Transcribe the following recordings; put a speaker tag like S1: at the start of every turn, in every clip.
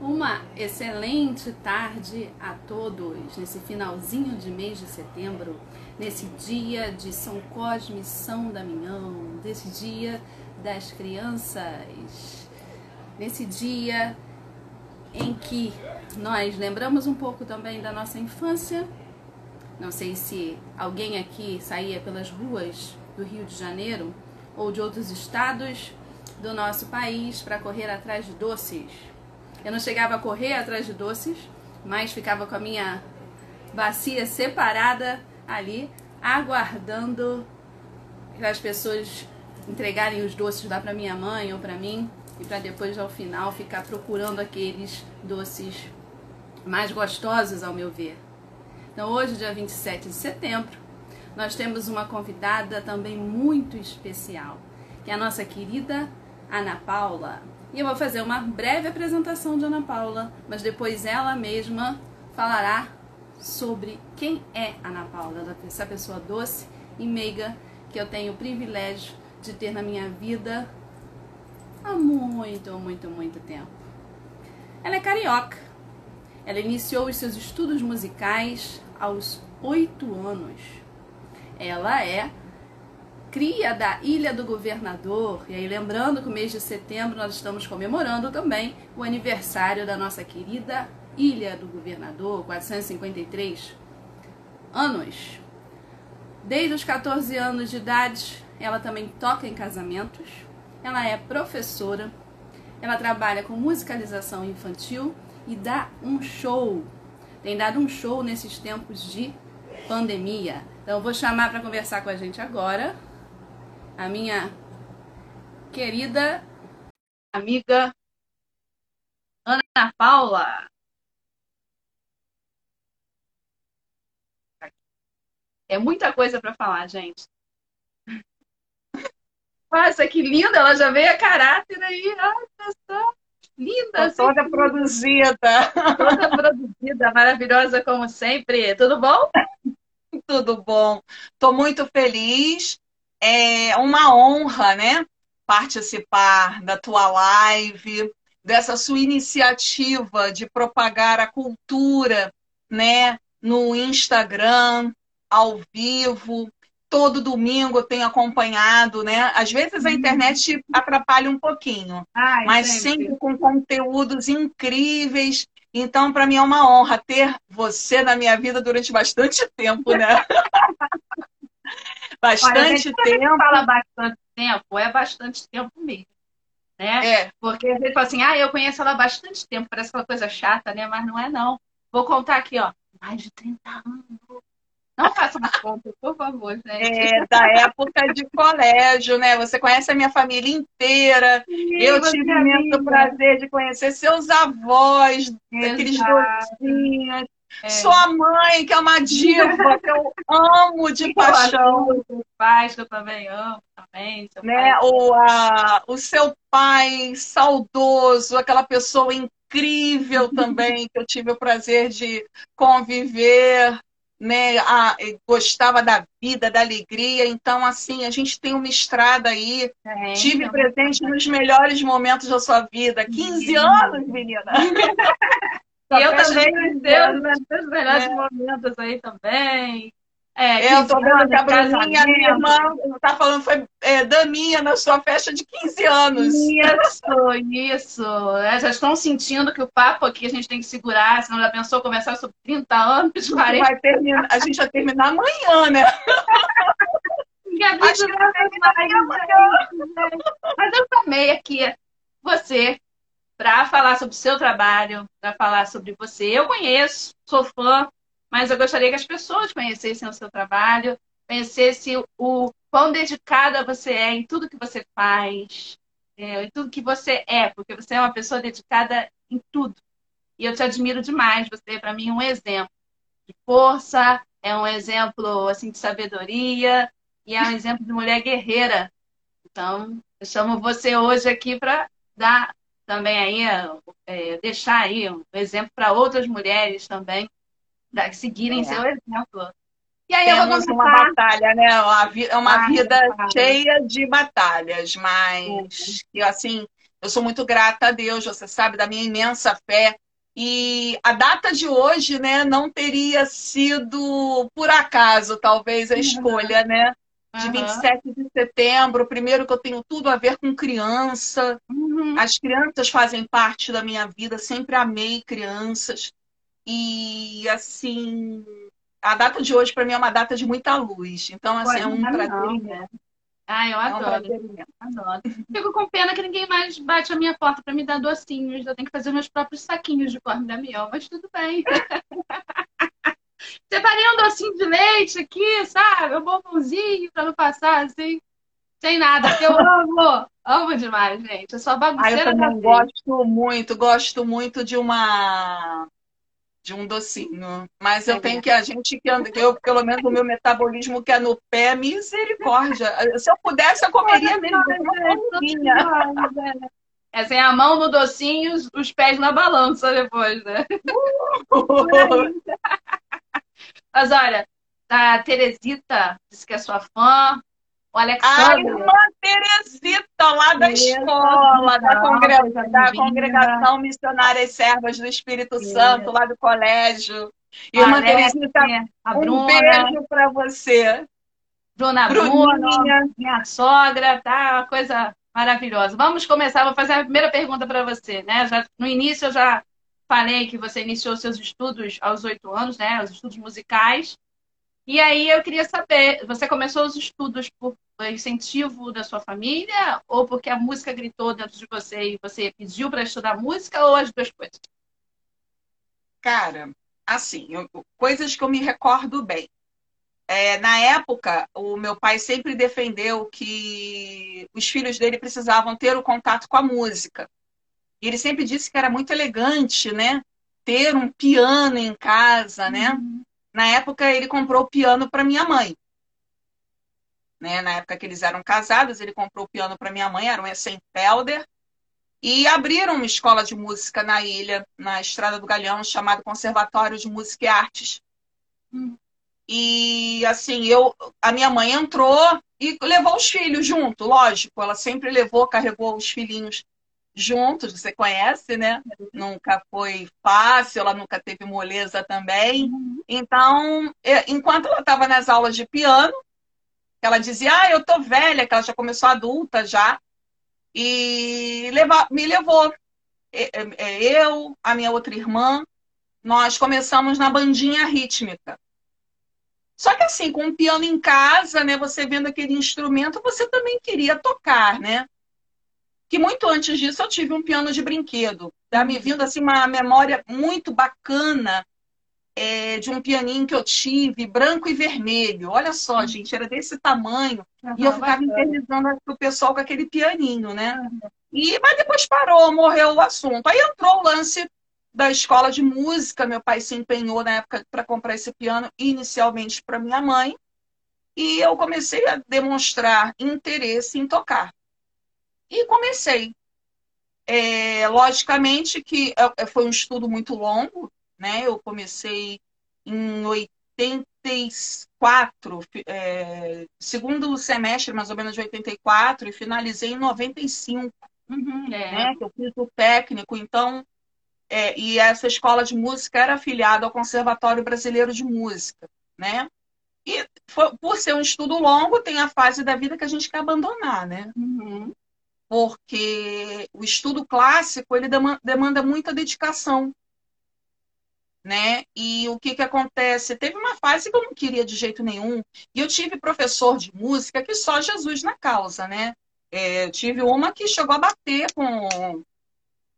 S1: Uma excelente tarde a todos nesse finalzinho de mês de setembro, nesse dia de São Cosme e São Damião, desse dia das crianças, nesse dia em que nós lembramos um pouco também da nossa infância. Não sei se alguém aqui saía pelas ruas do Rio de Janeiro ou de outros estados do nosso país para correr atrás de doces eu não chegava a correr atrás de doces, mas ficava com a minha bacia separada ali, aguardando para as pessoas entregarem os doces lá para minha mãe ou para mim e para depois ao final ficar procurando aqueles doces mais gostosos ao meu ver. Então hoje, dia 27 de setembro, nós temos uma convidada também muito especial, que é a nossa querida Ana Paula. E eu vou fazer uma breve apresentação de Ana Paula, mas depois ela mesma falará sobre quem é Ana Paula, essa pessoa doce e meiga que eu tenho o privilégio de ter na minha vida há muito, muito, muito tempo. Ela é carioca. Ela iniciou os seus estudos musicais aos oito anos. Ela é cria da Ilha do Governador. E aí, lembrando que o mês de setembro nós estamos comemorando também o aniversário da nossa querida Ilha do Governador, 453 anos. Desde os 14 anos de idade, ela também toca em casamentos. Ela é professora. Ela trabalha com musicalização infantil e dá um show. Tem dado um show nesses tempos de pandemia. Então, vou chamar para conversar com a gente agora a minha querida amiga Ana Paula. É muita coisa para falar, gente. Nossa, que linda! Ela já veio a caráter aí. Ai, pessoal. Linda!
S2: Toda assim, produzida.
S1: Toda produzida, maravilhosa como sempre. Tudo bom?
S2: Tudo bom. Estou muito feliz é uma honra, né? Participar da tua live, dessa sua iniciativa de propagar a cultura, né? No Instagram, ao vivo. Todo domingo eu tenho acompanhado, né? Às vezes a uhum. internet atrapalha um pouquinho, Ai, mas sempre. sempre com conteúdos incríveis. Então, para mim é uma honra ter você na minha vida durante bastante tempo, né?
S1: bastante Olha, tempo. fala bastante tempo, é bastante tempo mesmo. Né? É. Porque a gente fala assim, ah, eu conheço ela há bastante tempo, parece aquela coisa chata, né? Mas não é não. Vou contar aqui, ó, mais de 30 anos. Não faça uma conta, por favor, gente.
S2: É, da época de colégio, né? Você conhece a minha família inteira. Sim, eu tive o imenso prazer de conhecer seus avós, Exato. aqueles docinhos. É. Sua mãe, que é uma diva, que eu amo de paixão.
S1: Seus pais, que eu também amo, também.
S2: né? o, a, o seu pai saudoso, aquela pessoa incrível também, que eu tive o prazer de conviver, né? A, gostava da vida, da alegria. Então, assim, a gente tem uma estrada aí. É, tive então... presente nos melhores momentos da sua vida. 15 anos, menina!
S1: E eu também Deus, né? Meus melhores é. momentos aí também.
S2: É, eu tô vendo que a Bruninha, minha irmã, tá falando, foi é, daminha na sua festa de 15 anos.
S1: Isso, isso. É, já estão sentindo que o papo aqui a gente tem que segurar, senão já pensou começar sobre 30 anos, 40.
S2: Vai terminar, a gente vai terminar amanhã, né?
S1: Acho que vai terminar amanhã. Mas eu também aqui você para falar sobre o seu trabalho, para falar sobre você. Eu conheço, sou fã, mas eu gostaria que as pessoas conhecessem o seu trabalho, conhecessem o quão dedicada você é em tudo que você faz, é, em tudo que você é, porque você é uma pessoa dedicada em tudo. E eu te admiro demais. Você é, para mim, um exemplo de força, é um exemplo assim de sabedoria e é um exemplo de mulher guerreira. Então, eu chamo você hoje aqui para dar também aí é, deixar aí um exemplo para outras mulheres também da, seguirem é. seu exemplo.
S2: E aí Temos eu vou uma batalha, né? Uma, uma ah, vida cheia de batalhas, mas é. assim Eu sou muito grata a Deus, você sabe, da minha imensa fé. E a data de hoje, né, não teria sido por acaso, talvez, a uhum. escolha, né? De uhum. 27 de setembro, primeiro que eu tenho tudo a ver com criança. Uhum. As crianças fazem parte da minha vida, sempre amei crianças. E assim, a data de hoje para mim é uma data de muita luz. Então, assim, Pô, é um prazer. Né?
S1: Ah, eu adoro. É um adoro. Fico com pena que ninguém mais bate a minha porta para me dar docinhos. Eu tenho que fazer meus próprios saquinhos de corno da miel, mas tudo bem. Separei um docinho de leite aqui, sabe? Um bombonzinho para não passar assim, sem nada. Eu amo, amo demais, gente. Eu sou bagunceira.
S2: Ah, eu também gosto muito, gosto muito de uma de um docinho. Mas eu é tenho que, a gente que anda, eu, pelo menos o meu metabolismo que é no pé, misericórdia. Se eu pudesse, eu comeria mesmo.
S1: Essa é a mão no docinho, os pés na balança depois, né? Mas olha, a Teresita disse que é sua fã, o
S2: Alexandre. A irmã Teresita, lá da escola, da, congrega da Congregação Missionária Servas do Espírito Isso. Santo, lá do colégio. Irmã Teresita, um beijo para você.
S1: Bruna Bruna, minha sogra, tá? Uma coisa maravilhosa. Vamos começar, vou fazer a primeira pergunta para você, né? Já, no início eu já falei que você iniciou seus estudos aos oito anos, né? Os estudos musicais. E aí eu queria saber, você começou os estudos por incentivo da sua família ou porque a música gritou dentro de você e você pediu para estudar música ou as duas coisas?
S2: Cara, assim, eu, coisas que eu me recordo bem. É, na época, o meu pai sempre defendeu que os filhos dele precisavam ter o contato com a música. E ele sempre disse que era muito elegante, né? Ter um piano em casa, né? Uhum. Na época, ele comprou o piano para minha mãe. Né? Na época que eles eram casados, ele comprou o piano para minha mãe, era um Essenfelder. E abriram uma escola de música na ilha, na Estrada do Galeão, chamado Conservatório de Música e Artes. Hum. E assim, eu, a minha mãe entrou e levou os filhos junto, lógico. Ela sempre levou, carregou os filhinhos juntos, você conhece, né? Nunca foi fácil, ela nunca teve moleza também. Uhum. Então, enquanto ela estava nas aulas de piano, ela dizia, ah, eu tô velha, que ela já começou adulta já, e leva, me levou. Eu, a minha outra irmã, nós começamos na bandinha rítmica. Só que assim, com um piano em casa, né, você vendo aquele instrumento, você também queria tocar, né? Que muito antes disso eu tive um piano de brinquedo. Tá me vindo assim uma memória muito bacana é, de um pianinho que eu tive, branco e vermelho. Olha só, gente, era desse tamanho. Uhum, e eu ficava infernizando o pessoal com aquele pianinho, né? Uhum. E, mas depois parou, morreu o assunto. Aí entrou o lance da escola de música. Meu pai se empenhou na época para comprar esse piano, inicialmente para minha mãe. E eu comecei a demonstrar interesse em tocar. E comecei. É, logicamente que é, é, foi um estudo muito longo, né? Eu comecei em 84, é, segundo semestre mais ou menos de 84, e finalizei em 95, uhum, é. né? Eu fiz o técnico, então é, e essa escola de música era afiliada ao Conservatório Brasileiro de Música, né? E foi, por ser um estudo longo, tem a fase da vida que a gente quer abandonar, né? Uhum porque o estudo clássico ele demanda muita dedicação, né? E o que que acontece? Teve uma fase que eu não queria de jeito nenhum, e eu tive professor de música que só Jesus na causa, né? É, eu tive uma que chegou a bater com,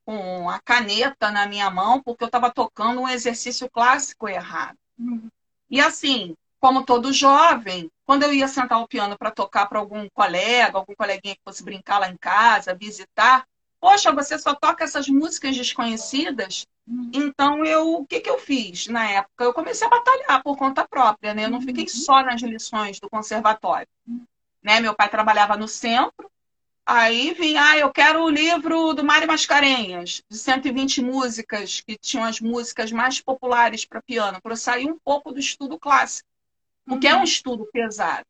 S2: com a caneta na minha mão porque eu estava tocando um exercício clássico errado. Uhum. E assim, como todo jovem, quando eu ia sentar o piano para tocar para algum colega, algum coleguinha que fosse brincar lá em casa, visitar, poxa, você só toca essas músicas desconhecidas? Uhum. Então, eu, o que, que eu fiz na época? Eu comecei a batalhar por conta própria, né? Eu não fiquei uhum. só nas lições do conservatório. Uhum. Né? Meu pai trabalhava no centro, aí vinha, ah, eu quero o livro do Mário Mascarenhas, de 120 músicas, que tinham as músicas mais populares para piano, para eu sair um pouco do estudo clássico porque uhum. é um estudo pesado.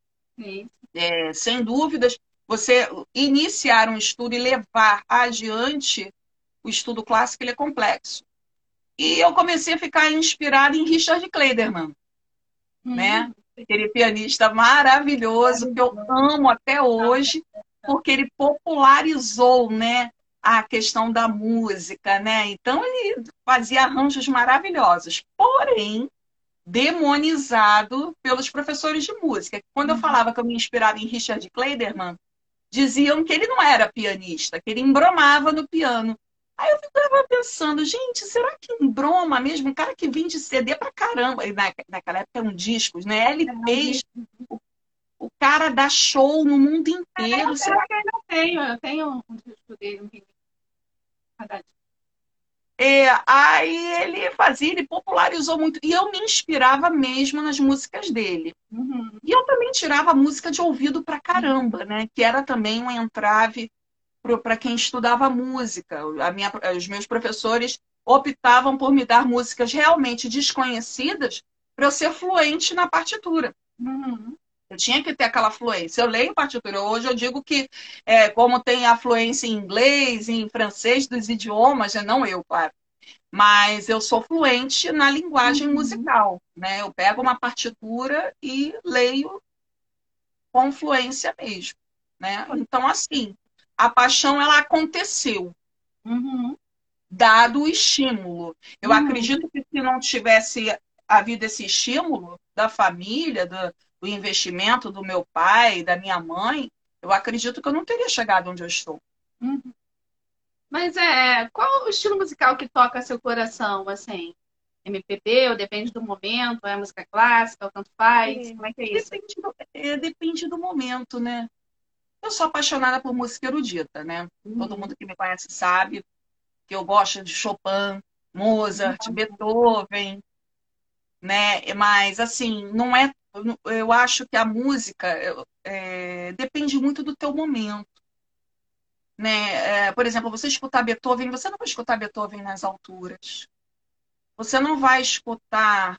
S2: É, sem dúvidas, você iniciar um estudo e levar adiante o estudo clássico, ele é complexo. E eu comecei a ficar inspirada em Richard Kleiderman, uhum. né? Aquele pianista maravilhoso que eu amo até hoje, porque ele popularizou, né, a questão da música, né? Então ele fazia arranjos maravilhosos. Porém, demonizado pelos professores de música. Quando eu uhum. falava que eu me inspirava em Richard Kleiderman, diziam que ele não era pianista, que ele embromava no piano. Aí eu ficava pensando, gente, será que embroma mesmo? Um cara que vende CD pra caramba. E na, naquela época eram discos, né? LPs. O, o cara dá show no mundo inteiro.
S1: Será que eu ainda tenho? Eu tenho um disco dele, um
S2: é, aí ele fazia, ele popularizou muito. E eu me inspirava mesmo nas músicas dele. Uhum. E eu também tirava música de ouvido pra caramba, né? Que era também um entrave para quem estudava música. A minha, os meus professores optavam por me dar músicas realmente desconhecidas para eu ser fluente na partitura. Uhum. Eu tinha que ter aquela fluência. Eu leio partitura. Hoje eu digo que, é, como tem a fluência em inglês, em francês, dos idiomas, né? não eu, claro. Mas eu sou fluente na linguagem uhum. musical. Né? Eu pego uma partitura e leio com fluência mesmo. Né? Então, assim, a paixão ela aconteceu. Uhum. Dado o estímulo. Eu uhum. acredito que se não tivesse havido esse estímulo da família, do, do investimento do meu pai, da minha mãe, eu acredito que eu não teria chegado onde eu estou. Uhum.
S1: Mas é, qual o estilo musical que toca seu coração, assim? MPB, ou depende do momento, é música clássica, ou tanto faz? É, Como é que é isso?
S2: Depende do, é, depende do momento, né? Eu sou apaixonada por música erudita, né? Uhum. Todo mundo que me conhece sabe que eu gosto de Chopin, Mozart, uhum. Beethoven, né? Mas, assim, não é eu acho que a música é, depende muito do teu momento. Né? É, por exemplo, você escutar Beethoven, você não vai escutar Beethoven nas alturas. Você não vai escutar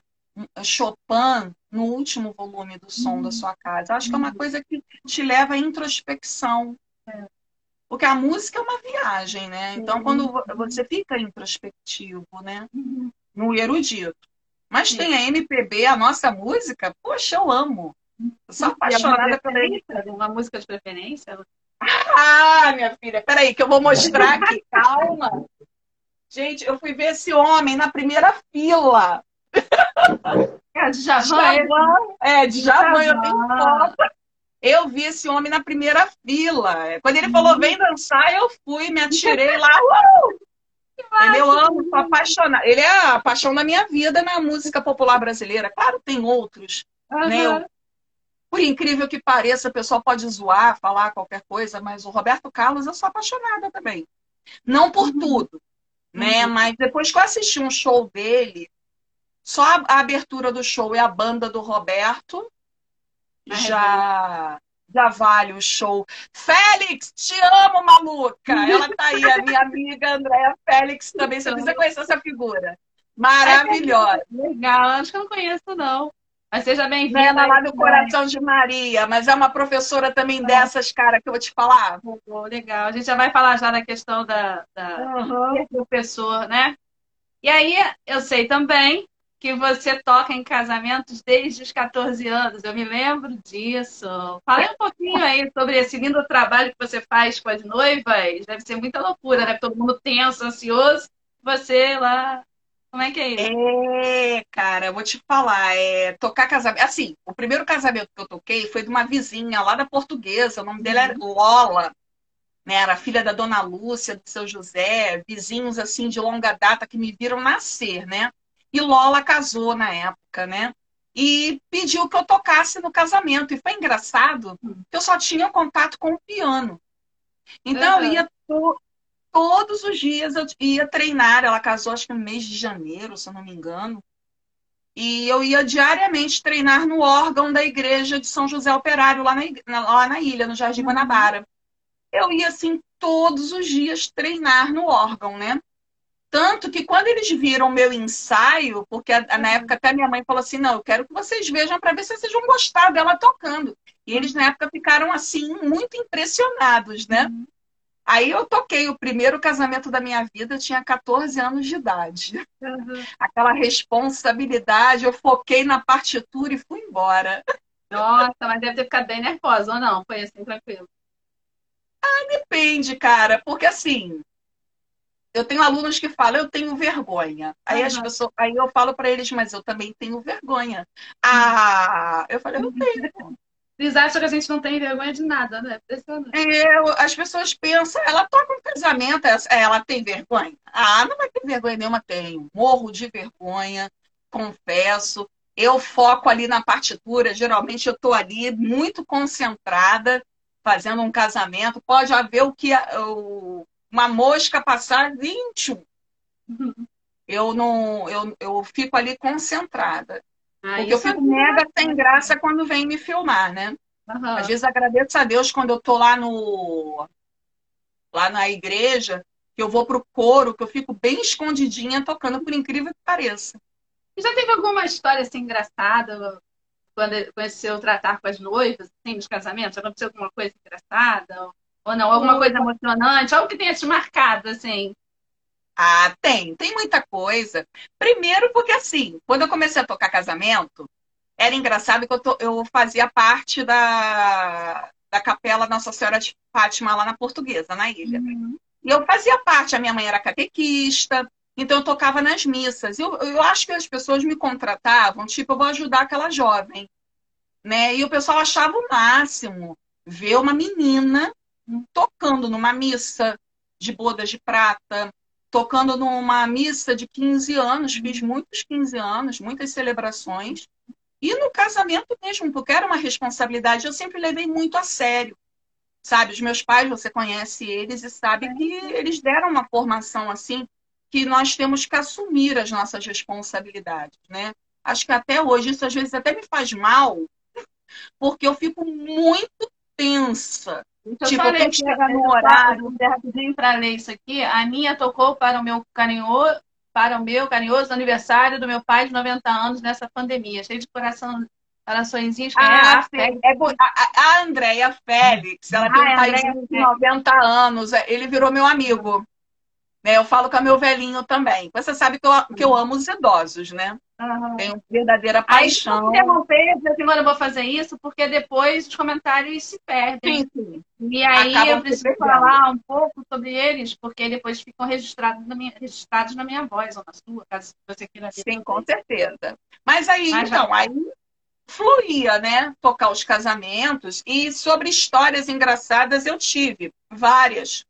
S2: Chopin no último volume do som uhum. da sua casa. Acho que é uma uhum. coisa que te leva à introspecção. É. Porque a música é uma viagem, né? Então, quando você fica introspectivo, né? Uhum. No erudito. Mas Sim. tem a MPB, a nossa música, poxa, eu amo. Eu sou apaixonada
S1: pela MPB. Uma música de preferência?
S2: Ah, minha filha, peraí, que eu vou mostrar aqui. Calma. Gente, eu fui ver esse homem na primeira fila.
S1: É, de Javan?
S2: É, de Javan, eu tenho foto. Eu vi esse homem na primeira fila. Quando ele falou, vem dançar, eu fui, me atirei lá. Uh! Ele eu amo, sou apaixonada. Ele é a paixão da minha vida na música popular brasileira. Claro, tem outros. Uhum. Né? Eu, por incrível que pareça, o pessoal pode zoar, falar qualquer coisa, mas o Roberto Carlos eu sou apaixonada também. Não por uhum. tudo, né? Uhum. Mas depois que eu assisti um show dele, só a, abertura do show e a banda do Roberto já vale o show. Félix, te amo, maluca! Ela tá aí, a minha amiga Andréa Félix também. Você precisa conhecer essa figura. Maravilhosa.
S1: Legal, acho que eu não conheço, não. Mas seja bem-vinda.
S2: Ela lá do Coração de Maria, mas é uma professora também ah. dessas, cara, que eu vou te falar.
S1: Oh, legal. A gente já vai falar já da questão da, da uhum. professor, né? E aí, eu sei também que você toca em casamentos desde os 14 anos. Eu me lembro disso. Fala um pouquinho aí sobre esse lindo trabalho que você faz com as noivas. Deve ser muita loucura, né? Todo mundo tenso, ansioso. Você lá. Como é que é isso?
S2: É, cara, eu vou te falar. É, tocar casamento. Assim, o primeiro casamento que eu toquei foi de uma vizinha lá da portuguesa. O nome dela era uhum. Lola. Né, era filha da dona Lúcia, do seu José, vizinhos assim de longa data que me viram nascer, né? E Lola casou na época, né? E pediu que eu tocasse no casamento. E foi engraçado que eu só tinha contato com o piano. Então uhum. eu ia to todos os dias, eu ia treinar. Ela casou acho que no mês de janeiro, se eu não me engano. E eu ia diariamente treinar no órgão da igreja de São José Operário, lá na, lá na ilha, no Jardim Guanabara. Eu ia, assim, todos os dias treinar no órgão, né? Tanto que quando eles viram meu ensaio, porque na época até minha mãe falou assim: não, eu quero que vocês vejam para ver se vocês vão gostar dela tocando. E eles, na época, ficaram, assim, muito impressionados, né? Uhum. Aí eu toquei o primeiro casamento da minha vida, eu tinha 14 anos de idade. Uhum. Aquela responsabilidade, eu foquei na partitura e fui embora.
S1: Nossa, mas deve ter ficado bem nervosa, ou não? Foi assim, tranquilo?
S2: Ah, depende, cara, porque assim, eu tenho alunos que falam, eu tenho vergonha. Aí uhum. as pessoas, aí eu falo para eles, mas eu também tenho vergonha. Ah, eu falei, eu tenho.
S1: Eles acham que a gente não tem vergonha de nada, né?
S2: É, as pessoas pensam, ela toca um casamento, ela tem vergonha? Ah, não vai ter vergonha nenhuma, tenho. Morro de vergonha, confesso. Eu foco ali na partitura, geralmente eu estou ali muito concentrada, fazendo um casamento. Pode haver o que uma mosca passar 21. Uhum. Eu não, eu, eu fico ali concentrada. Ah, Porque eu fico é mega sem graça quando vem me filmar, né? Uhum. Às vezes agradeço a Deus quando eu tô lá no lá na igreja, que eu vou pro coro, que eu fico bem escondidinha tocando, por incrível que pareça.
S1: Já teve alguma história assim engraçada quando conheceu tratar com as noivas, assim, nos casamentos? Aconteceu alguma coisa engraçada? Ou não? Alguma coisa emocionante? Algo que tenha te marcado, assim?
S2: Ah, tem, tem muita coisa. Primeiro, porque assim, quando eu comecei a tocar casamento, era engraçado que eu, to, eu fazia parte da, da capela Nossa Senhora de Fátima lá na Portuguesa, na ilha. Uhum. E eu fazia parte, a minha mãe era catequista, então eu tocava nas missas. Eu, eu acho que as pessoas me contratavam, tipo, eu vou ajudar aquela jovem. Né? E o pessoal achava o máximo ver uma menina tocando numa missa de bodas de prata, tocando numa missa de 15 anos, fiz muitos 15 anos, muitas celebrações. E no casamento mesmo, porque era uma responsabilidade, eu sempre levei muito a sério. Sabe, os meus pais, você conhece eles e sabe que eles deram uma formação assim, que nós temos que assumir as nossas responsabilidades, né? Acho que até hoje isso às vezes até me faz mal, porque eu fico muito tensa
S1: então, tipo, tem que chegar no horário. Rapidinho para ler isso aqui. A Aninha tocou para o meu carinhoso, para o meu carinhoso aniversário do meu pai de 90 anos nessa pandemia. Cheio de coração, coraçõezinhos.
S2: Ah, é, é, a, a Andréia Félix, ela ah, tem um pai de 90 anos. É, ele virou meu amigo. Né? Eu falo com a meu velhinho também. Você sabe que eu, que eu amo os idosos, né? Uhum. Tenho verdadeira paixão.
S1: Aí, interromper, dizer assim, eu vou fazer isso, porque depois os comentários se perdem. Sim, sim. E aí Acabam eu preciso falar um pouco sobre eles, porque depois ficam registrados na minha, registrados na minha voz ou na sua, caso você queira
S2: ver. Sim, com certeza. Mas aí, Mas então, já... aí fluía, né? Tocar os casamentos. E sobre histórias engraçadas eu tive várias.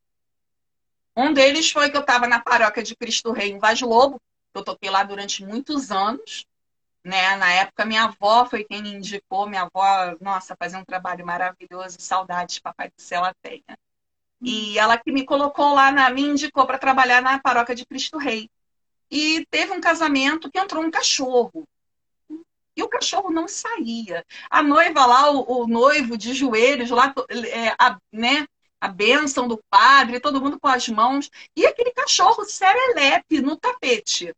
S2: Um deles foi que eu estava na paróquia de Cristo Rei em Vaz Lobo, eu toquei lá durante muitos anos. Né? Na época, minha avó foi quem me indicou. Minha avó, nossa, fazia um trabalho maravilhoso. Saudades, Papai do Céu, ela tenha. E ela que me colocou lá, na, me indicou para trabalhar na paróquia de Cristo Rei. E teve um casamento que entrou um cachorro. E o cachorro não saía. A noiva lá, o, o noivo de joelhos lá, é, a, né, a bênção do padre, todo mundo com as mãos. E aquele cachorro serelepe no tapete.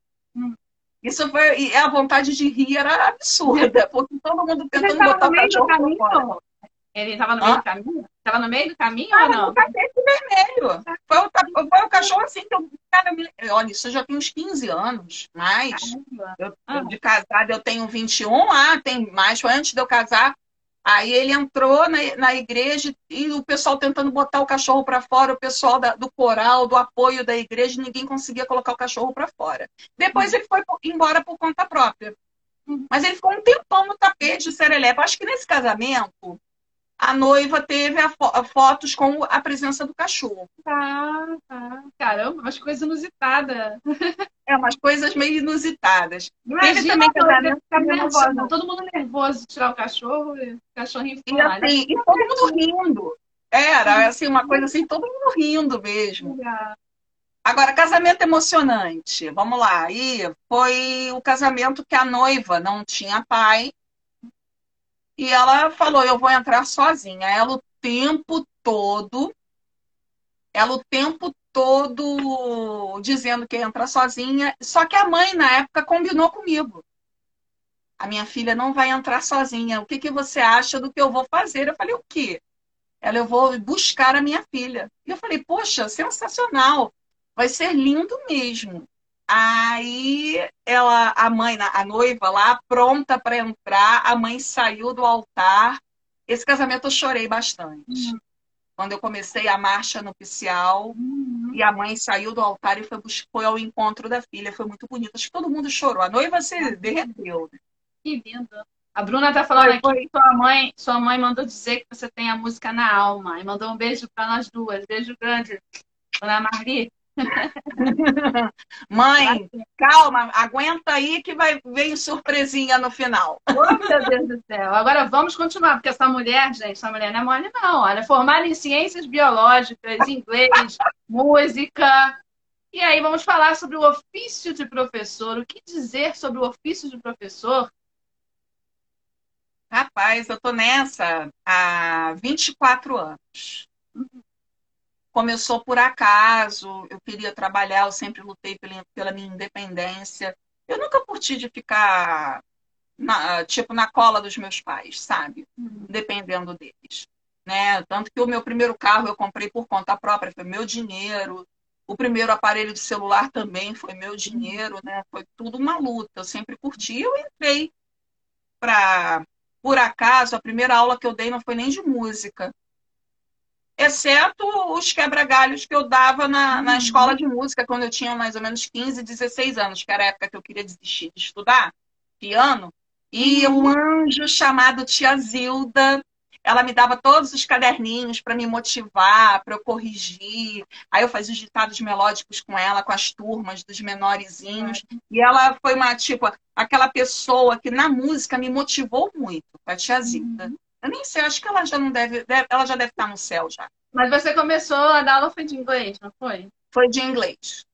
S2: Isso foi. E a vontade de rir era absurda, porque todo mundo tentando botar o cachorro fora.
S1: Ele estava no meio do caminho? Estava no meio do caminho ah, ou não?
S2: no tapete vermelho. Foi o, foi o cachorro assim que eu. Cara, olha, isso já tem uns 15 anos, mais. Eu, ah. De casada eu tenho 21, ah, tem mais. Foi antes de eu casar. Aí ele entrou na, na igreja e o pessoal tentando botar o cachorro para fora, o pessoal da, do coral, do apoio da igreja, ninguém conseguia colocar o cachorro para fora. Depois ele foi embora por conta própria. Mas ele ficou um tempão no tapete de serelepe. Acho que nesse casamento, a noiva teve a fo fotos com a presença do cachorro.
S1: Tá, tá. Caramba, umas coisas inusitadas.
S2: É, umas coisas meio inusitadas.
S1: Teve também casamento ficar nervosa. Todo mundo nervoso de tirar o cachorro, e o cachorrinho
S2: e, assim, e todo mundo rindo. Era, assim, uma coisa assim, todo mundo rindo mesmo. Agora, casamento emocionante. Vamos lá. E foi o casamento que a noiva não tinha pai e ela falou: Eu vou entrar sozinha. Ela o tempo todo, ela o tempo todo dizendo que ia entrar sozinha. Só que a mãe, na época, combinou comigo. a minha filha não vai entrar sozinha. O que, que você acha do que eu vou fazer? Eu falei, o quê? Ela, eu vou buscar a minha filha. E eu falei, poxa, sensacional. Vai ser lindo mesmo. Aí ela, a mãe, a noiva lá, pronta para entrar, a mãe saiu do altar. Esse casamento eu chorei bastante. Uhum. Quando eu comecei a marcha nupcial uhum. e a mãe saiu do altar e foi, foi ao encontro da filha, foi muito bonito. Acho que todo mundo chorou. A noiva se uhum. derreteu.
S1: Que lindo. A Bruna tá falando foi, aqui que sua mãe, sua mãe mandou dizer que você tem a música na alma. E mandou um beijo para nós duas. Beijo grande. Dona Marli.
S2: Mãe, calma, aguenta aí que vai vir surpresinha no final.
S1: Oh, meu Deus do céu. Agora vamos continuar, porque essa mulher, gente, essa mulher não é mole, não. Olha, formada em ciências biológicas, inglês, música. E aí vamos falar sobre o ofício de professor. O que dizer sobre o ofício de professor?
S2: Rapaz, eu tô nessa há 24 anos. Uhum começou por acaso, eu queria trabalhar, eu sempre lutei pela, pela minha independência. Eu nunca curti de ficar, na, tipo, na cola dos meus pais, sabe? Uhum. Dependendo deles. Né? Tanto que o meu primeiro carro eu comprei por conta própria, foi meu dinheiro. O primeiro aparelho de celular também foi meu dinheiro, né? Foi tudo uma luta. Eu sempre curti. Eu entrei para, por acaso, a primeira aula que eu dei não foi nem de música exceto os quebra-galhos que eu dava na, na uhum. escola de música, quando eu tinha mais ou menos 15, 16 anos, que era a época que eu queria desistir de estudar piano. E um anjo chamado Tia Zilda, ela me dava todos os caderninhos para me motivar, para eu corrigir. Aí eu fazia os ditados melódicos com ela, com as turmas dos menorzinhos. E ela foi uma, tipo, aquela pessoa que na música me motivou muito, a Tia Zilda. Uhum. Eu nem sei, acho que ela já não deve, deve, ela já deve estar no céu já.
S1: Mas você começou a dar aula foi de inglês, não foi?
S2: Foi de inglês.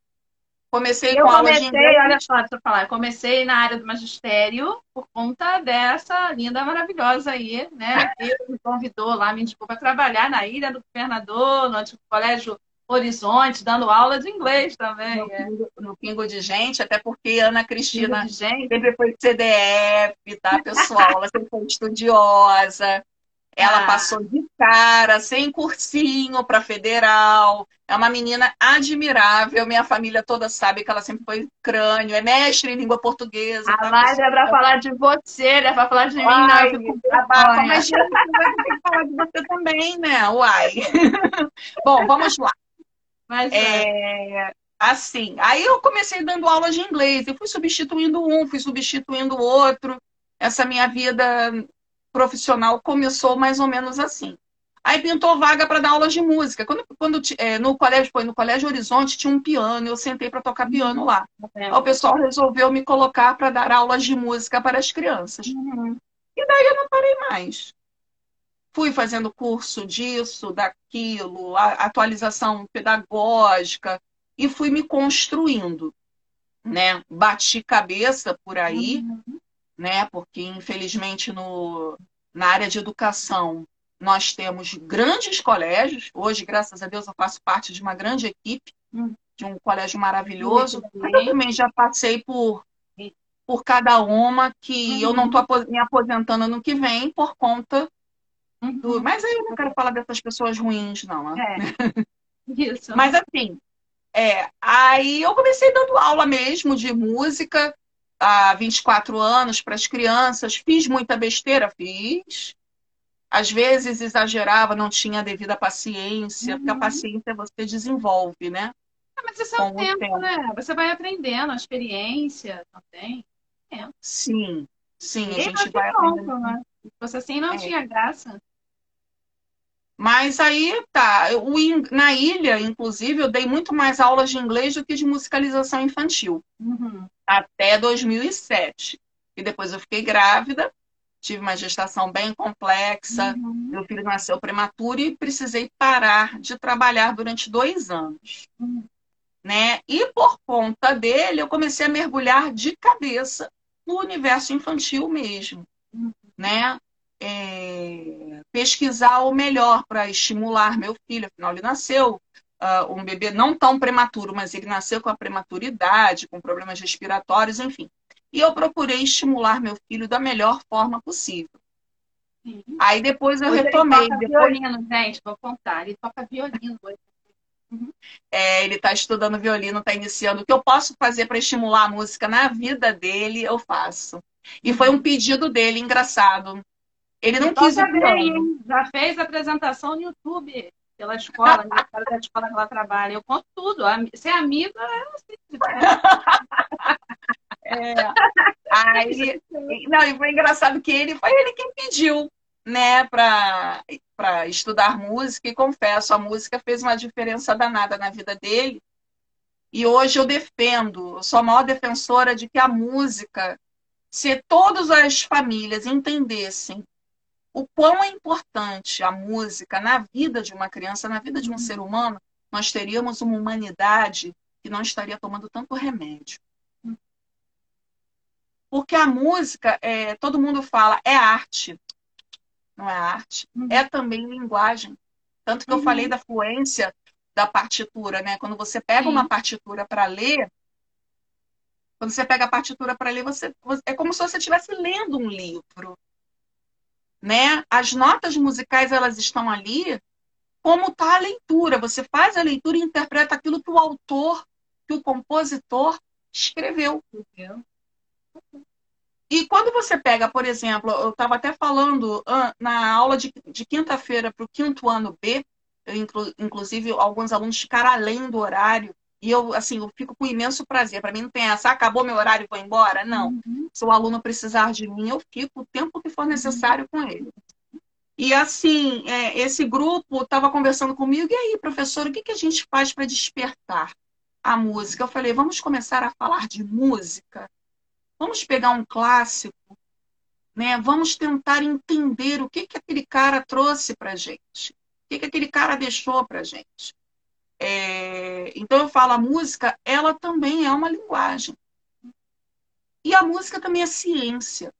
S2: Comecei
S1: eu
S2: com
S1: comecei, aula de inglês. Olha só, deixa eu falar. Eu comecei na área do magistério por conta dessa linda, maravilhosa aí, né? Que me convidou lá, me indicou para trabalhar na Ilha do Governador, no antigo colégio Horizonte, dando aula de inglês também.
S2: No, é. pingo, no pingo de gente, até porque Ana Cristina sempre foi CDF, tá, pessoal? Ela sempre foi estudiosa. Ela ah. passou de cara, sem cursinho para federal. É uma menina admirável. Minha família toda sabe que ela sempre foi crânio, é mestre em língua portuguesa.
S1: A tá, é para falar de você, é para falar de mim, Ai, não.
S2: Mas vai ter que falar de você também, né? Uai. Bom, vamos lá. Mas, é, assim, aí eu comecei dando aula de inglês e fui substituindo um, fui substituindo o outro. Essa minha vida profissional começou mais ou menos assim. Aí pintou vaga para dar aulas de música. Quando, quando é, no colégio, foi no Colégio Horizonte, tinha um piano, eu sentei para tocar piano lá. Aí o pessoal resolveu me colocar para dar aulas de música para as crianças. Uhum. E daí eu não parei mais fui fazendo curso disso, daquilo, atualização pedagógica e fui me construindo, né? Bati cabeça por aí, uhum. né? Porque infelizmente no, na área de educação nós temos grandes colégios. Hoje, graças a Deus, eu faço parte de uma grande equipe, uhum. de um colégio maravilhoso. Mas eu também já passei por por cada uma que uhum. eu não estou me aposentando no que vem por conta Uhum. Mas aí eu não quero falar dessas pessoas ruins, não. Né? É. Isso. Mas assim, é, aí eu comecei dando aula mesmo de música há 24 anos para as crianças. Fiz muita besteira, fiz. Às vezes exagerava, não tinha a devida paciência, uhum. porque a uhum. paciência você desenvolve, né?
S1: Ah, mas isso é o tempo, tempo, né? Você vai aprendendo, a experiência também.
S2: É. Sim, sim, a gente vai aprendendo.
S1: Né? Se fosse assim, não é. tinha graça.
S2: Mas aí tá, o, na ilha, inclusive, eu dei muito mais aulas de inglês do que de musicalização infantil. Uhum. Até 2007. E depois eu fiquei grávida, tive uma gestação bem complexa, uhum. meu filho nasceu prematuro e precisei parar de trabalhar durante dois anos. Uhum. Né? E por conta dele, eu comecei a mergulhar de cabeça no universo infantil mesmo. Uhum. Né? É, pesquisar o melhor para estimular meu filho, afinal ele nasceu uh, um bebê não tão prematuro, mas ele nasceu com a prematuridade, com problemas respiratórios, enfim. e eu procurei estimular meu filho da melhor forma possível. Aí depois eu Hoje retomei. Ele toca
S1: depois... violino, gente, vou contar. Ele toca violino hoje.
S2: Uhum. É, ele está estudando violino, está iniciando. O que eu posso fazer para estimular a música na vida dele, eu faço. E foi um pedido dele, engraçado. Ele não quis ir
S1: Já fez apresentação no YouTube pela escola, aniversário da escola que ela trabalha. Eu conto tudo. Ser amiga é assim.
S2: É. Aí, não, e foi engraçado que ele foi ele quem pediu, né, para para estudar música e confesso, a música fez uma diferença danada na vida dele. E hoje eu defendo, eu sou a maior defensora de que a música, se todas as famílias entendessem o quão é importante a música na vida de uma criança, na vida de um ser humano, nós teríamos uma humanidade que não estaria tomando tanto remédio. Porque a música, é, todo mundo fala, é arte. Não é arte. Uhum. É também linguagem. Tanto que uhum. eu falei da fluência da partitura, né? Quando você pega Sim. uma partitura para ler, quando você pega a partitura para ler, você, é como se você estivesse lendo um livro. Né? As notas musicais elas estão ali como está a leitura. Você faz a leitura e interpreta aquilo que o autor, que o compositor escreveu. Entendeu? E quando você pega, por exemplo, eu estava até falando na aula de, de quinta-feira para o quinto ano B, inclu, inclusive alguns alunos ficaram além do horário, e eu, assim, eu fico com imenso prazer. Para mim não tem essa, ah, acabou meu horário e vou embora. Não. Uhum. Se o aluno precisar de mim, eu fico o tempo que for necessário uhum. com ele. E assim, é, esse grupo estava conversando comigo, e aí, professor, o que, que a gente faz para despertar a música? Eu falei, vamos começar a falar de música Vamos pegar um clássico, né? Vamos tentar entender o que, que aquele cara trouxe para gente, o que, que aquele cara deixou para gente. É... Então eu falo, a música, ela também é uma linguagem. E a música também é ciência.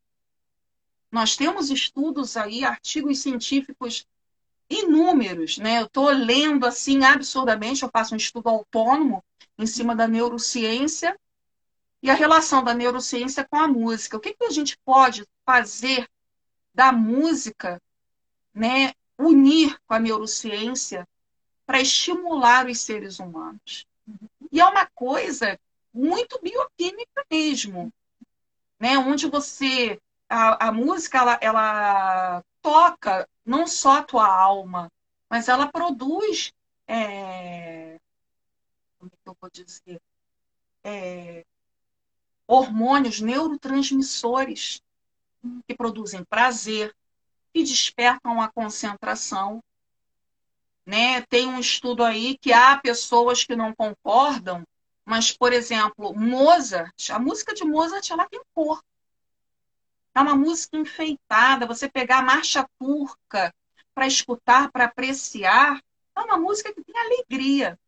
S2: Nós temos estudos aí, artigos científicos inúmeros, né? Eu estou lendo assim absurdamente, eu faço um estudo autônomo em cima da neurociência e a relação da neurociência com a música. O que, que a gente pode fazer da música, né, unir com a neurociência para estimular os seres humanos? E é uma coisa muito bioquímica mesmo, né, onde você a, a música ela, ela toca não só a tua alma, mas ela produz é, como é que eu vou dizer é, hormônios neurotransmissores que produzem prazer, que despertam a concentração. Né? Tem um estudo aí que há pessoas que não concordam, mas, por exemplo, Mozart, a música de Mozart ela tem cor. É uma música enfeitada. Você pegar a marcha turca para escutar, para apreciar, é uma música que tem alegria.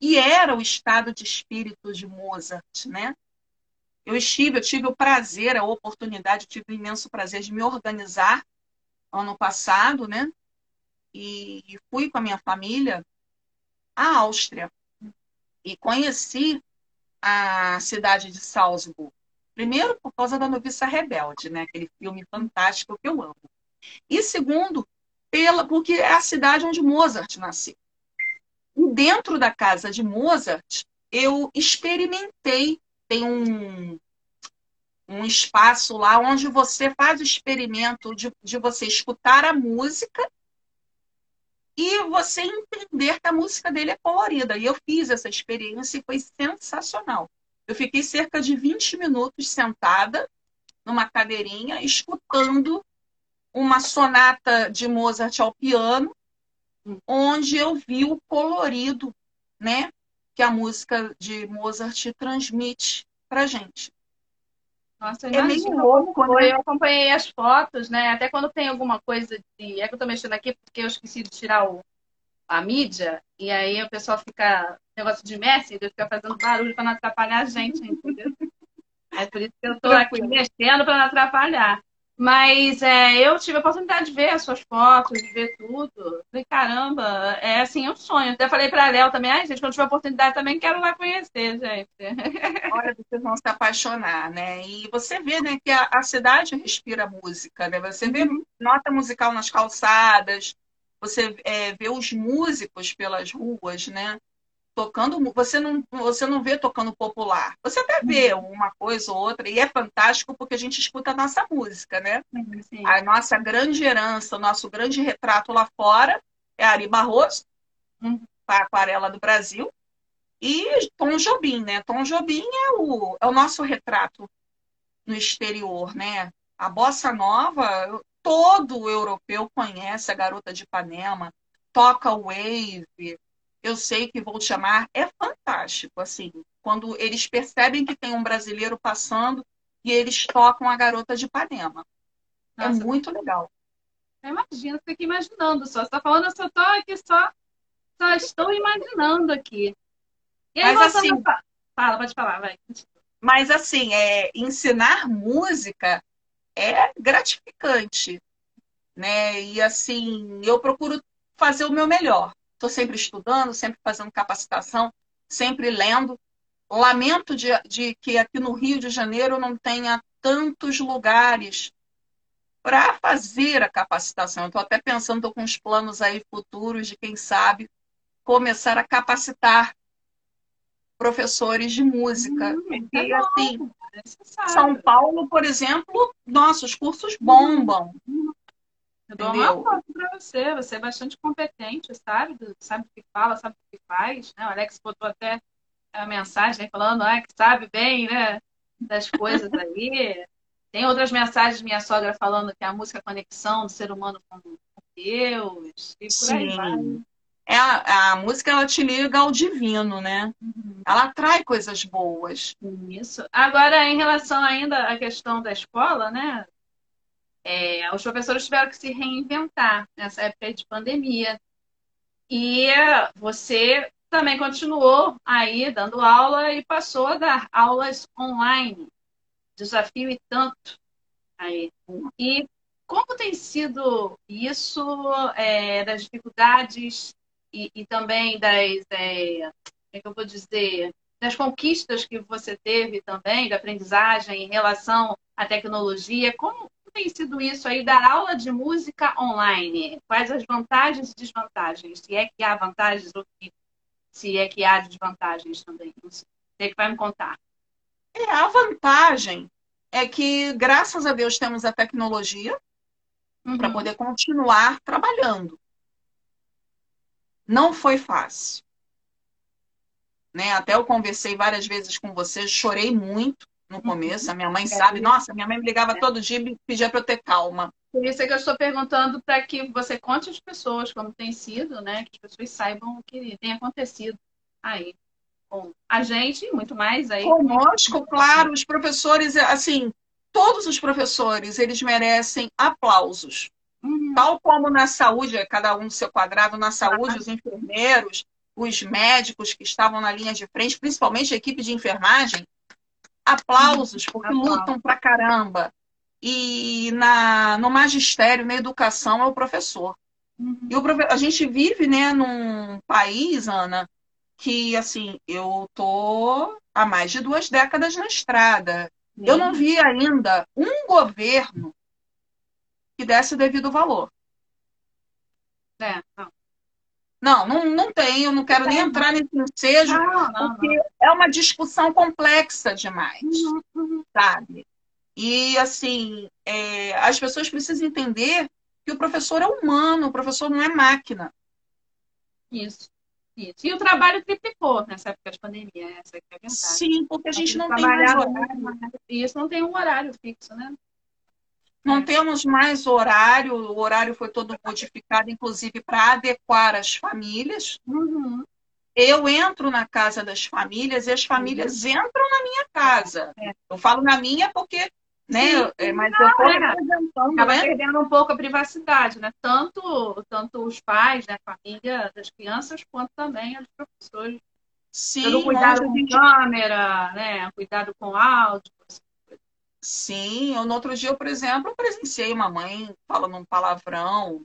S2: E era o estado de espírito de Mozart, né? Eu estive, eu tive o prazer, a oportunidade, eu tive o imenso prazer de me organizar ano passado, né? E fui com a minha família à Áustria e conheci a cidade de Salzburg. Primeiro, por causa da Noviça Rebelde, né? Aquele filme fantástico que eu amo. E segundo, pela, porque é a cidade onde Mozart nasceu. E dentro da casa de Mozart, eu experimentei tem um, um espaço lá onde você faz o experimento de, de você escutar a música e você entender que a música dele é colorida. E eu fiz essa experiência e foi sensacional. Eu fiquei cerca de 20 minutos sentada numa cadeirinha, escutando uma sonata de Mozart ao piano, onde eu vi o colorido, né? que a música de Mozart transmite para gente.
S1: Nossa, eu é meio louco, né? Eu acompanhei as fotos, né? Até quando tem alguma coisa de. É que eu tô mexendo aqui porque eu esqueci de tirar o... a mídia, e aí o pessoal fica. Negócio de Messenger, fica fazendo barulho para não atrapalhar a gente, entendeu? É por isso que eu tô aqui mexendo para não atrapalhar. Mas é, eu tive a oportunidade de ver as suas fotos, de ver tudo. Falei, caramba, é assim, é um sonho. Até falei pra Léo também, ai, gente, quando tiver oportunidade também quero lá conhecer, gente.
S2: Olha, vocês vão se apaixonar, né? E você vê, né, que a, a cidade respira música, né? Você vê
S1: Uhum.
S2: nota musical nas calçadas, você é, vê os músicos pelas ruas, né? Tocando, você não, você não vê tocando popular. Você até vê uma coisa ou outra, e é fantástico porque a gente escuta a nossa música, né?
S1: Sim.
S2: A nossa grande herança, o nosso grande retrato lá fora é Ari Barroso,
S1: Uhum.
S2: a aquarela do Brasil, e Tom Jobim, né? Tom Jobim é o, é o nosso retrato no exterior, né? A bossa nova, todo europeu conhece a Garota de Ipanema, toca wave, eu sei que vou te amar, é fantástico, assim, quando eles percebem que tem um brasileiro passando e eles tocam a Garota de Ipanema. É
S1: Nossa,
S2: muito legal.
S1: Imagina, fico imaginando só. Você tá falando, eu só tô aqui só, só estou imaginando aqui. E aí,
S2: Mas assim,
S1: a fa- Fala, pode falar, vai.
S2: mas assim, é, ensinar música é gratificante, né? E assim, eu procuro fazer o meu melhor. Estou sempre estudando, sempre fazendo capacitação, sempre lendo. Lamento de, de que aqui no Rio de Janeiro não tenha tantos lugares para fazer a capacitação. Estou até pensando, estou com uns planos aí futuros de, quem sabe, começar a capacitar professores de música.
S1: Hum,
S2: assim,
S1: é.
S2: São Paulo, por exemplo, nossos cursos bombam.
S1: Eu dou uma
S2: Entendeu?
S1: foto para você. Você é bastante competente, sabe? Sabe o que fala, sabe o que faz. Né? O Alex botou até a mensagem aí falando ah, que sabe bem, né? Das coisas aí. Tem outras mensagens de minha sogra falando que a música é a conexão do ser humano com Deus. E por aí vai.
S2: Sim. É a, a música ela te liga ao divino, né? Ela atrai coisas boas.
S1: Isso. Agora, em relação ainda à questão da escola, né? É, os professores tiveram que se reinventar nessa época de pandemia. E você também continuou aí dando aula e passou a dar aulas online. Desafio e tanto aí. E como tem sido isso, é, das dificuldades e, e também das, é, é eu vou dizer, das conquistas que você teve também, da aprendizagem em relação à tecnologia, como tem sido isso aí, dar aula de música online? Quais as vantagens e desvantagens? Se é que há vantagens ou se é que há desvantagens também? Não sei. Você é que vai me contar.
S2: É, a vantagem é que, graças a Deus, temos a tecnologia para
S1: Uhum.
S2: poder continuar trabalhando. Não foi fácil. Né? Até eu conversei várias vezes com você, chorei muito no começo. A minha mãe sabe, nossa, minha mãe me ligava todo dia e me pedia para eu ter calma.
S1: Por isso é que eu estou perguntando para que você conte às pessoas como tem sido, né? Que as pessoas saibam o que tem acontecido aí com a gente muito mais aí.
S2: Conosco, claro, os professores, assim, todos os professores, eles merecem aplausos.
S1: Uhum.
S2: Tal como na saúde, cada um no seu quadrado, na saúde, os enfermeiros, os médicos que estavam na linha de frente, principalmente a equipe de enfermagem, aplausos, porque
S1: Aplausos.
S2: lutam pra caramba. E na, no magistério, na educação, é o professor.
S1: Uhum.
S2: E o a gente vive, né, num país, Ana, que, assim, eu tô há mais de duas décadas na estrada. Eu não vi ainda um governo que desse o devido valor.
S1: É, não.
S2: Não, não, não tem, eu não quero nem entrar nesse ensejo,
S1: Não, não,
S2: porque é uma discussão complexa demais,
S1: não. Uhum.
S2: sabe? E, assim, é, as pessoas precisam entender que o professor é humano, o professor não é máquina.
S1: Isso, isso. E o trabalho triplicou nessa época de pandemia, essa que é a verdade.
S2: Sim, porque a gente não tem horário.
S1: E isso não tem um horário fixo, né?
S2: Não temos mais horário, o horário foi todo modificado, inclusive para adequar as famílias.
S1: Uhum.
S2: Eu entro na casa das famílias e as famílias entram na minha casa.
S1: É.
S2: Eu falo na minha porque, né,
S1: Sim,
S2: é, mas
S1: não,
S2: eu estou
S1: é.
S2: representando,
S1: Acaba
S2: né?
S1: perdendo um pouco a privacidade, né? Tanto, tanto os pais, né, a família das crianças, quanto também os professores.
S2: Sim,
S1: Todo cuidado com
S2: gente
S1: câmera, né? Cuidado com áudio.
S2: Sim, eu, no outro dia, por exemplo, eu presenciei uma mãe falando um palavrão.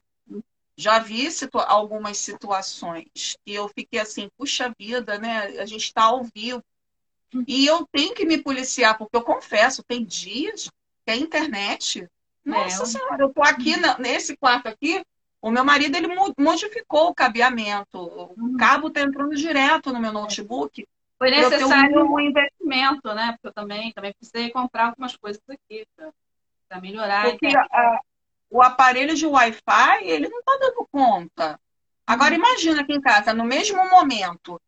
S2: Já vi algumas situações e eu fiquei assim, puxa vida, né? A gente está ao vivo. E eu tenho que me policiar, porque eu confesso, tem dias que a internet. Nossa é. Senhora, eu tô aqui nesse quarto aqui, o meu marido ele modificou o cabeamento. O uhum. cabo está entrando direto no meu notebook.
S1: Foi necessário um... um investimento, né? Porque eu também, também precisei comprar algumas coisas aqui para melhorar.
S2: Porque a, o aparelho de Wi-Fi, ele não está dando conta. Agora, uhum. imagina aqui em casa, no mesmo momento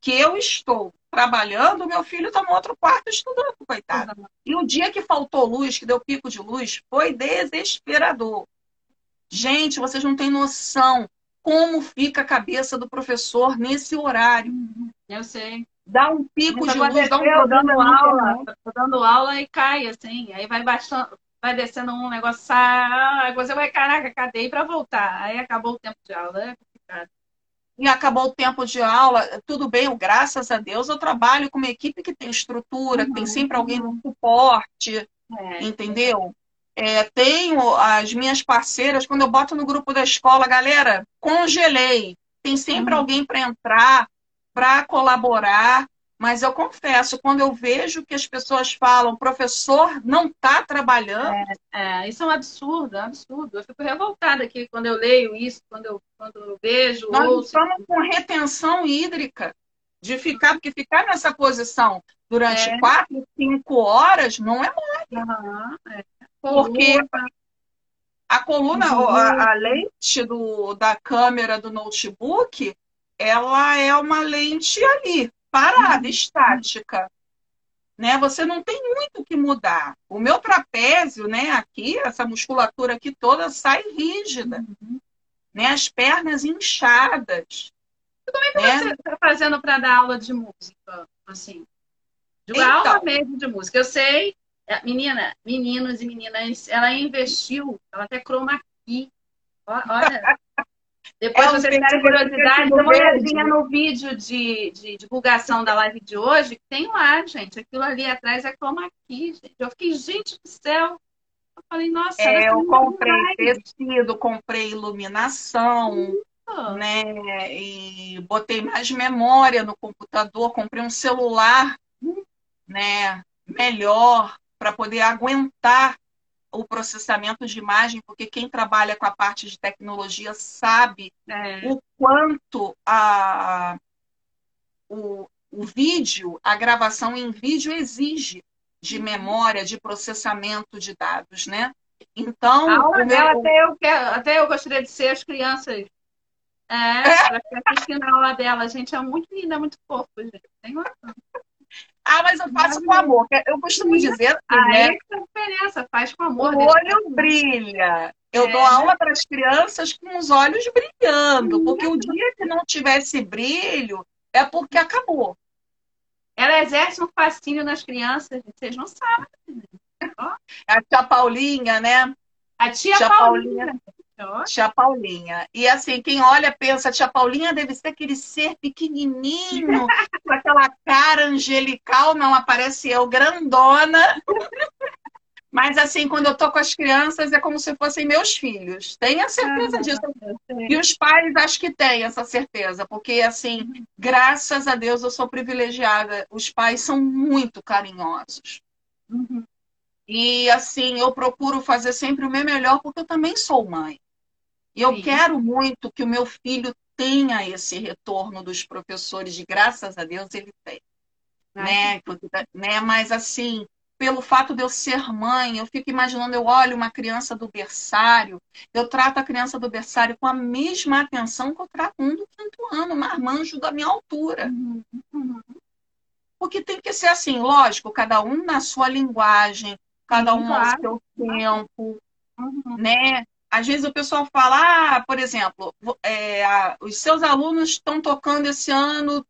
S2: que eu estou trabalhando, meu filho está no outro quarto estudando, coitado. E o dia que faltou luz, que deu pico de luz, foi desesperador. Gente, vocês não têm noção como fica a cabeça do professor nesse horário.
S1: Eu sei.
S2: Dá um pico de luz, dá um
S1: problema. Dando aula, tô dando aula e cai, assim. Aí vai baixando, vai descendo um negócio, sai, você vai, caraca, cadê para voltar? Aí acabou o tempo de aula, é complicado.
S2: E acabou o tempo de aula, tudo bem, graças a Deus, eu trabalho com uma equipe que tem estrutura, uhum. que tem sempre alguém no suporte, é, entendeu? É, tenho as minhas parceiras, quando eu boto no grupo da escola, galera, congelei. Tem sempre uhum. alguém para entrar, para colaborar. Mas eu confesso, quando eu vejo que as pessoas falam, professor não está trabalhando.
S1: É, é, isso é um absurdo, é um absurdo. Eu fico revoltada aqui quando eu leio isso, quando eu, quando eu vejo.
S2: Nós ouço. estamos com retenção hídrica, de ficar, porque ficar nessa posição durante é. quatro, cinco horas não é mole. Uhum, é. Porque a coluna, a, a lente do, da câmera do notebook, ela é uma lente ali, parada, uhum. estática. Né? Você não tem muito o que mudar. O meu trapézio, né, aqui, essa musculatura aqui toda sai rígida. Uhum. Né? As pernas inchadas.
S1: E como é que né? você está fazendo para dar aula de música? Assim, de então, aula mesmo de música. Eu sei é, menina, meninos e meninas, ela investiu, ela até chroma key. Olha. Depois, é se vocês tiverem curiosidade, dá uma olhadinha no vídeo de, de, divulgação da live de hoje, que tem lá, gente. Aquilo ali atrás é chroma key, gente. Eu fiquei, gente do céu. Eu falei, nossa,
S2: é, eu comprei tecido, comprei iluminação, né? E botei mais memória no computador, comprei um celular, né? Melhor, para poder aguentar o processamento de imagem, porque quem trabalha com a parte de tecnologia sabe é. o quanto a, o, o vídeo, a gravação em vídeo exige de memória, de processamento de dados, né? Então,
S1: a aula dela, até, eu quero, até eu gostaria de ser as crianças. É, é. assistindo a aula dela, gente, é muito linda, é muito fofo, gente. Tem noção.
S2: Ah, mas eu faço com amor. Eu costumo dizer
S1: assim, né? Aí que a diferença, faz com amor.
S2: O olho brilha. Eu é. dou aula para as crianças com os olhos brilhando, porque o dia que não tivesse brilho é porque acabou.
S1: Ela exerce um fascínio nas crianças, vocês não sabem.
S2: A tia Paulinha, né?
S1: A tia, tia Paulinha. Paulinha
S2: Tia Paulinha. E assim, quem olha pensa, tia Paulinha deve ser aquele ser pequenininho, com aquela cara angelical, não aparece eu, grandona. Mas assim, quando eu tô com as crianças, é como se fossem meus filhos. Tenha certeza ah, disso. E os pais acho que têm essa certeza, porque assim, graças a Deus eu sou privilegiada. Os pais são muito carinhosos. Uhum. E assim, eu procuro fazer sempre o meu melhor, porque eu também sou mãe. E eu Sim. quero muito que o meu filho tenha esse retorno dos professores, de graças a Deus ele tem. né? né? Mas assim, pelo fato de eu ser mãe, eu fico imaginando, eu olho uma criança do berçário, eu trato a criança do berçário com a mesma atenção que eu trato um do quinto ano, um marmanjo da minha altura. Uhum. Porque tem que ser assim, lógico, cada um na sua linguagem, cada um ao seu tempo, uhum. né? Às vezes o pessoal fala, ah, por exemplo, é, os seus alunos estão tocando esse ano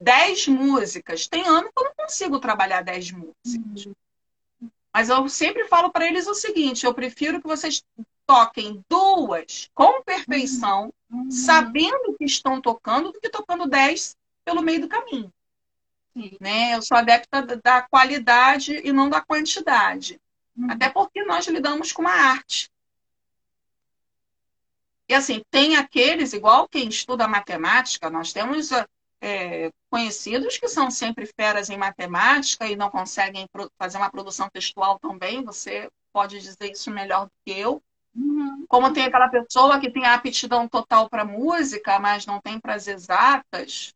S2: 10 músicas. Tem ano que eu não consigo trabalhar 10 músicas. Uhum. Mas eu sempre falo para eles o seguinte: eu prefiro que vocês toquem duas com perfeição, uhum. sabendo que estão tocando, do que tocando 10 pelo meio do caminho. Né? Eu sou adepta da qualidade e não da quantidade. Uhum. Até porque nós lidamos com uma arte. E assim, tem aqueles, igual quem estuda matemática, nós temos é, conhecidos que são sempre feras em matemática e não conseguem fazer uma produção textual tão bem, você pode dizer isso melhor do que eu. Uhum. Como tem aquela pessoa que tem a aptidão total para música, mas não tem para as exatas,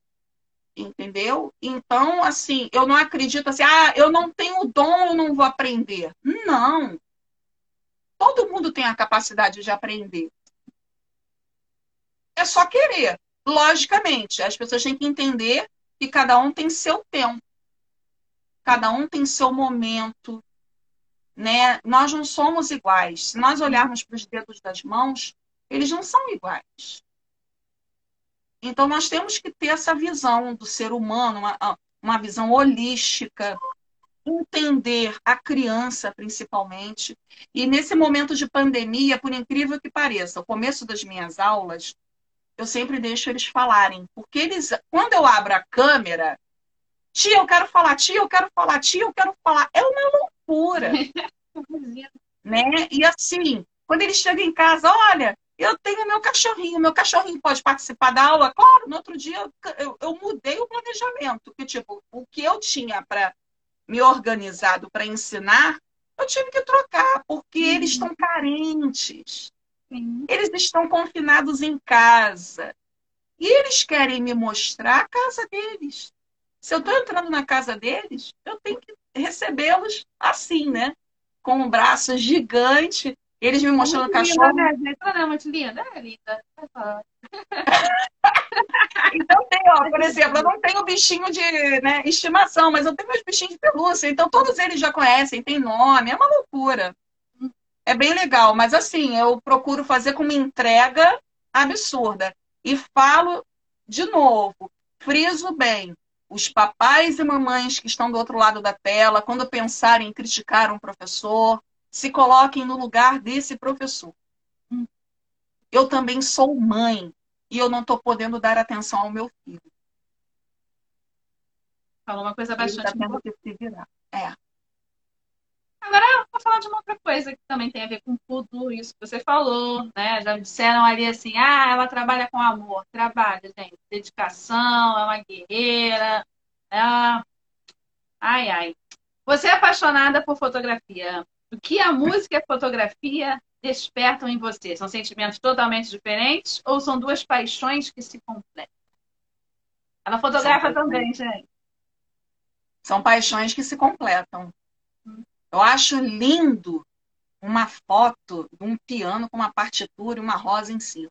S2: entendeu? Então, assim, eu não acredito assim, ah, eu não tenho dom, eu não vou aprender. Não. Todo mundo tem a capacidade de aprender. É só querer. Logicamente, as pessoas têm que entender que cada um tem seu tempo. Cada um tem seu momento. Né? Nós não somos iguais. Se nós olharmos para os dedos das mãos, eles não são iguais. Então, nós temos que ter essa visão do ser humano, uma, uma visão holística, entender a criança, principalmente. E nesse momento de pandemia, por incrível que pareça, o começo das minhas aulas, eu sempre deixo eles falarem. Porque eles, quando eu abro a câmera, tia, eu quero falar, tia, eu quero falar, tia, eu quero falar. É uma loucura. né? E assim, quando eles chegam em casa, olha, eu tenho meu cachorrinho, meu cachorrinho pode participar da aula? Claro, no outro dia eu, eu mudei o planejamento, que tipo, o que eu tinha para me organizado para ensinar, eu tive que trocar, porque uhum. eles estão carentes. Sim. Eles estão confinados em casa. E eles querem me mostrar a casa deles. Se eu estou entrando na casa deles, eu tenho que recebê-los assim, né? Com um braço gigante, eles me mostrando o cachorro. Linda,
S1: né, Não, muito linda, é linda.
S2: então tem, ó, por exemplo, eu não tenho bichinho de né, estimação, mas eu tenho meus bichinhos de pelúcia. Então todos eles já conhecem, tem nome, é uma loucura. É bem legal, mas assim, eu procuro fazer com uma entrega absurda. E falo de novo, friso bem, os papais e mamães que estão do outro lado da tela, quando pensarem em criticar um professor, se coloquem no lugar desse professor. Eu também sou mãe e eu não estou podendo dar atenção ao meu filho.
S1: Falou uma coisa bastante
S2: Ele tá que se virar. É.
S1: Agora eu vou falar de uma outra coisa que também tem a ver com tudo isso que você falou, né? Já me disseram ali assim, ah, ela trabalha com amor. Trabalha, gente. Dedicação, é uma guerreira. É uma... Ai, ai. Você é apaixonada por fotografia. O que a música e a fotografia despertam em você? São sentimentos totalmente diferentes ou são duas paixões que se completam? Ela fotografa também, gente.
S2: São paixões que se completam. Eu acho lindo uma foto de um piano com uma partitura e uma rosa em cima.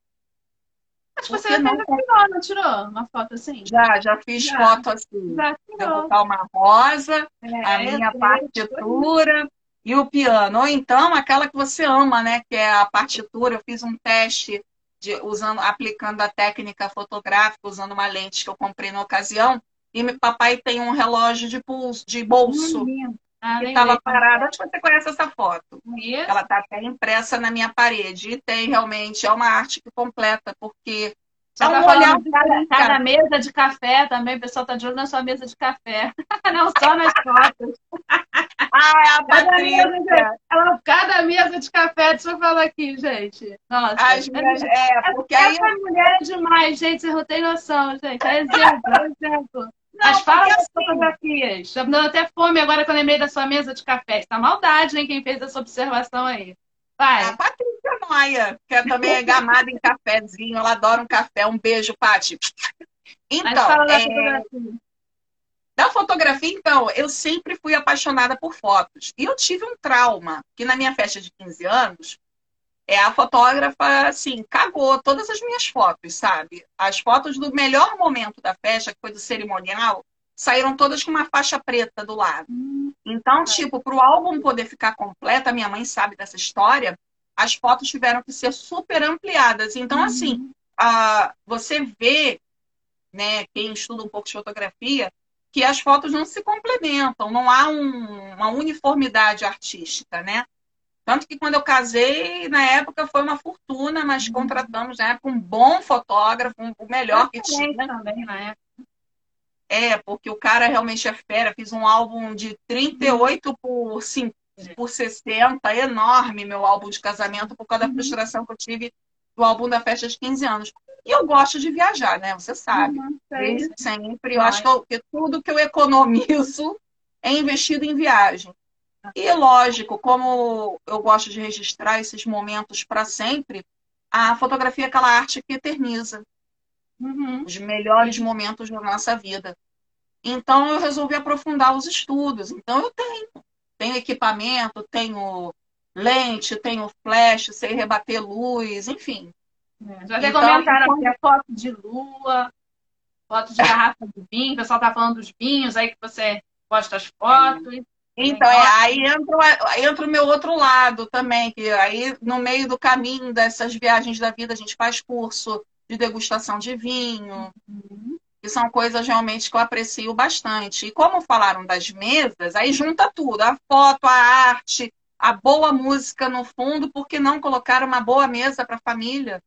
S1: Acho que você não... tirou, não tirou uma foto assim?
S2: Já, já fiz já. foto assim. Já tirou. Eu botar uma rosa, é, a minha é, partitura e o piano. Ou então aquela que você ama, né? Que é a partitura. Eu fiz um teste de, usando, aplicando a técnica fotográfica, usando uma lente que eu comprei na ocasião. E meu papai tem um relógio de pulso, de bolso. Hum, ah, que estava parada. Acho que você conhece essa foto. Isso. Ela está até impressa na minha parede. E tem realmente, é uma arte que completa, porque
S1: é tá falando de cada, cada, mesa de café também, o pessoal está de olho na sua mesa de café. Não só nas fotos.
S2: ah, é a Patrícia.
S1: Cada, cada mesa de café, deixa eu falar aqui, gente. Nossa. As minhas, é, porque essa aí... mulher é demais, gente. Você não tem noção, gente. É exemplo, é exemplo. Mas fala das assim... fotografias. Deu até fome agora que eu lembrei da sua mesa de café. Está maldade, hein, quem fez essa observação aí. Vai.
S2: A Patrícia Maia, que é também é gamada em cafezinho. Ela adora um café. Um beijo, Pati. Então, da, é... fotografia. da fotografia, então, eu sempre fui apaixonada por fotos. E eu tive um trauma, que na minha festa de 15 anos, é a fotógrafa, assim, cagou todas as minhas fotos, sabe? As fotos do melhor momento da festa, que foi do cerimonial, saíram todas com uma faixa preta do lado. Hum, então, tipo, para o álbum poder ficar completo, a minha mãe sabe dessa história, as fotos tiveram que ser super ampliadas. Então, assim, uhum. a, você vê, né, quem estuda um pouco de fotografia, que as fotos não se complementam, não há um, uma uniformidade artística, né? Tanto que quando eu casei, na época foi uma fortuna, mas uhum. contratamos né, um bom fotógrafo, o melhor que tinha.
S1: também na época.
S2: É, porque o cara realmente é fera. Fiz um álbum de 38 por, 5, por 60, enorme meu álbum de casamento, por causa da uhum. frustração que eu tive do álbum da festa de 15 anos. E eu gosto de viajar, né? Você sabe. Uhum, sempre. Eu acho que, eu, que tudo que eu economizo é investido em viagem. E lógico, como eu gosto de registrar esses momentos para sempre, a fotografia é aquela arte que eterniza uhum. os melhores momentos da nossa vida. Então eu resolvi aprofundar os estudos. Então eu tenho, tenho equipamento, tenho lente, tenho flash, sei rebater luz, enfim.
S1: É, já então, comentaram aqui a foto de lua, foto de garrafa de vinho, o pessoal tá falando dos vinhos aí que você posta as fotos. É.
S2: Então, é, aí entra, entra o meu outro lado também, que aí no meio do caminho dessas viagens da vida a gente faz curso de degustação de vinho, uhum. que são coisas realmente que eu aprecio bastante. E como falaram das mesas, aí junta tudo, a foto, a arte, a boa música no fundo, por que não colocar uma boa mesa para a família?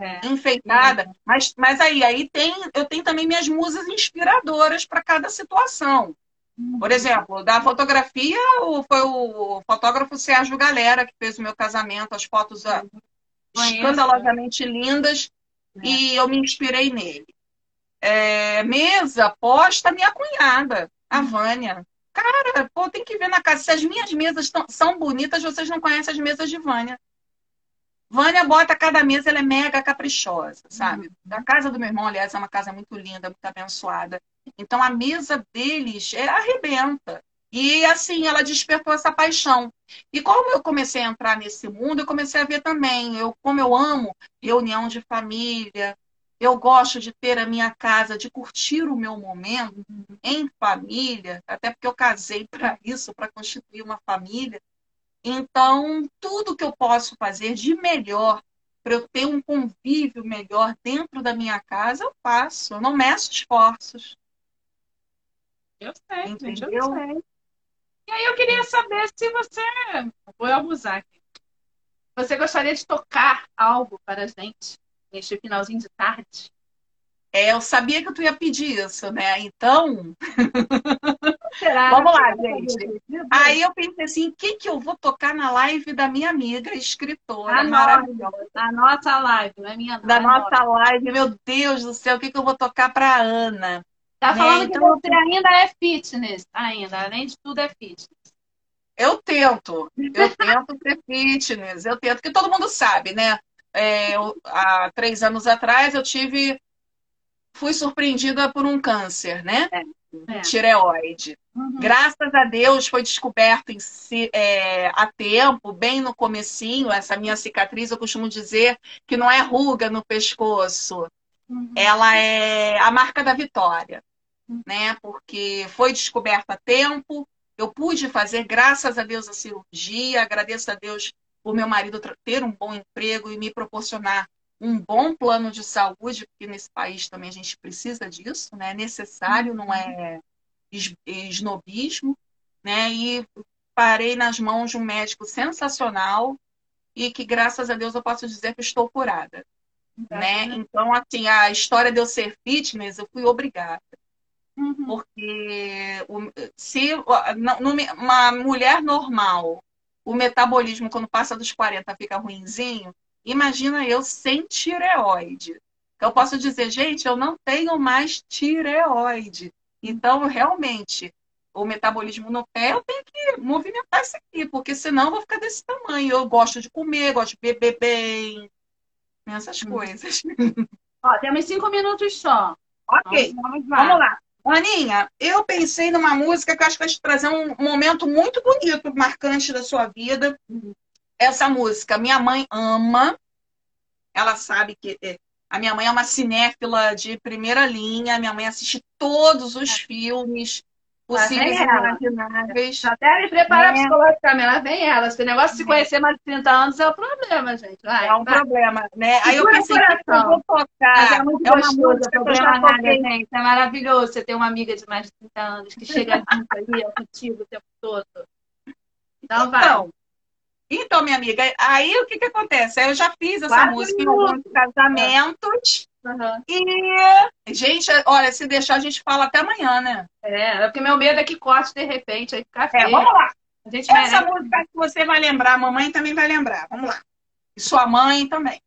S2: É. enfeitada. É. Mas, mas aí, aí tem, eu tenho também minhas musas inspiradoras para cada situação. Por exemplo, da fotografia, foi o fotógrafo Sérgio Galera que fez o meu casamento, as fotos ah, escandalosamente lindas, é. e eu me inspirei nele. É, mesa posta minha cunhada, a Vânia. Cara, pô, tem que ver na casa. Se as minhas mesas tão, são bonitas, vocês não conhecem as mesas de Vânia. Vânia bota cada mesa, ela é mega caprichosa, sabe? Uhum. A casa do meu irmão, aliás, é uma casa muito linda, muito abençoada. Então a mesa deles é, arrebenta. E assim, ela despertou essa paixão. E como eu comecei a entrar nesse mundo, eu comecei a ver também, eu, como eu amo reunião de família, eu gosto de ter a minha casa, de curtir o meu momento em família, até porque eu casei para isso, para constituir uma família. Então, tudo que eu posso fazer de melhor para eu ter um convívio melhor dentro da minha casa, eu faço. Eu não meço esforços.
S1: Eu sei, Entendeu? gente, eu sei. E aí eu queria saber se você. Vou abusar aqui. Você gostaria de tocar algo para a gente neste finalzinho de tarde?
S2: É, eu sabia que tu ia pedir isso, né? Então. Será? Vamos lá, gente. Aí eu pensei assim: o que, que eu vou tocar na live da minha amiga escritora a maravilhosa?
S1: Nossa, a nossa live, não é minha
S2: Da nossa live, meu Deus do céu, o que, que eu vou tocar para Ana?
S1: Tá né? falando então, que você ainda é fitness, ainda, além de tudo é fitness.
S2: Eu tento, eu tento ser fitness, eu tento, que todo mundo sabe, né? É, eu, há três anos atrás eu tive, fui surpreendida por um câncer, né? É, é. Tireoide. Uhum. Graças a Deus foi descoberto em, é, a tempo, bem no comecinho, essa minha cicatriz, eu costumo dizer que não é ruga no pescoço, uhum. ela é a marca da vitória né? Porque foi descoberta a tempo, eu pude fazer, graças a Deus, a cirurgia, agradeço a Deus por meu marido ter um bom emprego e me proporcionar um bom plano de saúde, porque nesse país também a gente precisa disso, né? É necessário, não é esnobismo, né? E parei nas mãos de um médico sensacional e que, graças a Deus, eu posso dizer que estou curada. Né? Então, assim, a história de eu ser fitness, eu fui obrigada. Uhum. Porque se uma mulher normal, o metabolismo, quando passa dos 40, fica ruinzinho, imagina eu sem tireoide. Eu posso dizer, gente, eu não tenho mais tireoide. Então, realmente, o metabolismo no pé, eu tenho que movimentar isso aqui, porque senão eu vou ficar desse tamanho. Eu gosto de comer, gosto de beber bem, essas hum. coisas.
S1: Ó, temos cinco minutos só.
S2: Ok, vamos lá. Vamos lá. Aninha, eu pensei numa música que eu acho que vai te trazer um momento muito bonito, marcante da sua vida. Essa música, Minha Mãe Ama. Ela sabe que é, a minha mãe é uma cinéfila de primeira linha. Minha mãe assiste todos os filmes possíveis imagináveis.
S1: Até me preparar né? psicologicamente, lá vem ela. Esse negócio de se conhecer mais de 30 anos é um problema, gente. Vai,
S2: é um vai. problema, né? Aí eu pensei que eu vou tocar. é, muito é uma música, problema nada, gente.
S1: É maravilhoso você ter uma amiga de mais de 30 anos que chega junto ali, é contigo o tempo todo. Então, vai. Então,
S2: então, minha amiga, aí o que que acontece? Eu já fiz essa Quatro música em alguns casamentos Uhum. E, gente, olha, se deixar, a gente fala até amanhã, né?
S1: É, é porque meu medo é que corte de repente, aí fica
S2: feio. É, vamos lá. Essa merece... música que você vai lembrar, a mamãe também vai lembrar. Vamos lá. E sua mãe também.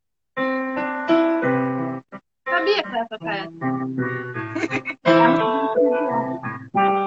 S1: Sabia que essa essa?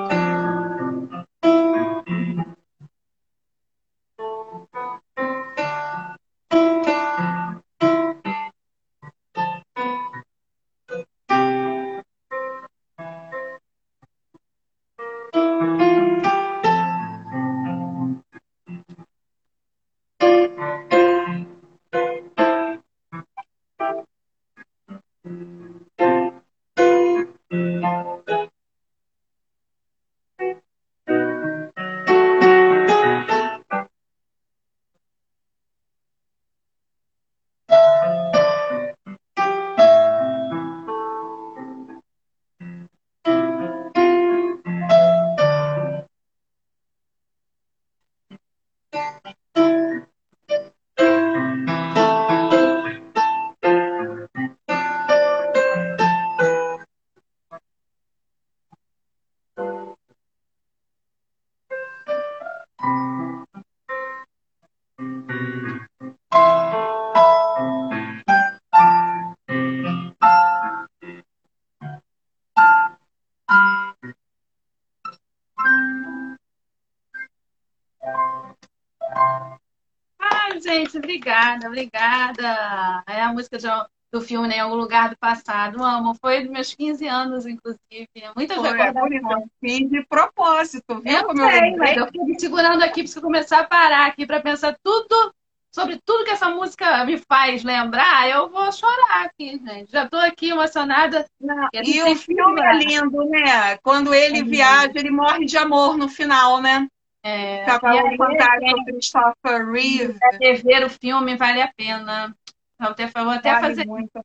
S1: música de, do filme, né? Em algum lugar do passado. Amo. Foi dos meus 15 anos, inclusive. Muitas
S2: Foi, recordações. Fiz de propósito, viu? Eu como
S1: sei, eu mas eu fiquei segurando aqui para começar a parar aqui para pensar tudo sobre tudo que essa música me faz lembrar, eu vou chorar aqui, gente. Já estou aqui emocionada.
S2: Não, e o filme é lindo, né? Quando ele é viaja, ele morre de amor no final, né? É, Cavalo Fantástico, Christopher Reeve.
S1: Até ver o filme vale a pena. Vou até, vou até vale fazer. Muito.